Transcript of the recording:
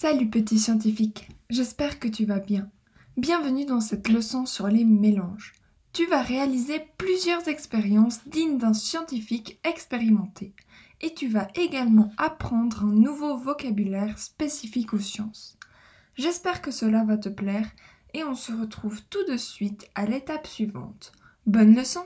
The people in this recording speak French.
Salut petit scientifique, j'espère que tu vas bien. Bienvenue dans cette leçon sur les mélanges. Tu vas réaliser plusieurs expériences dignes d'un scientifique expérimenté et tu vas également apprendre un nouveau vocabulaire spécifique aux sciences. J'espère que cela va te plaire et on se retrouve tout de suite à l'étape suivante. Bonne leçon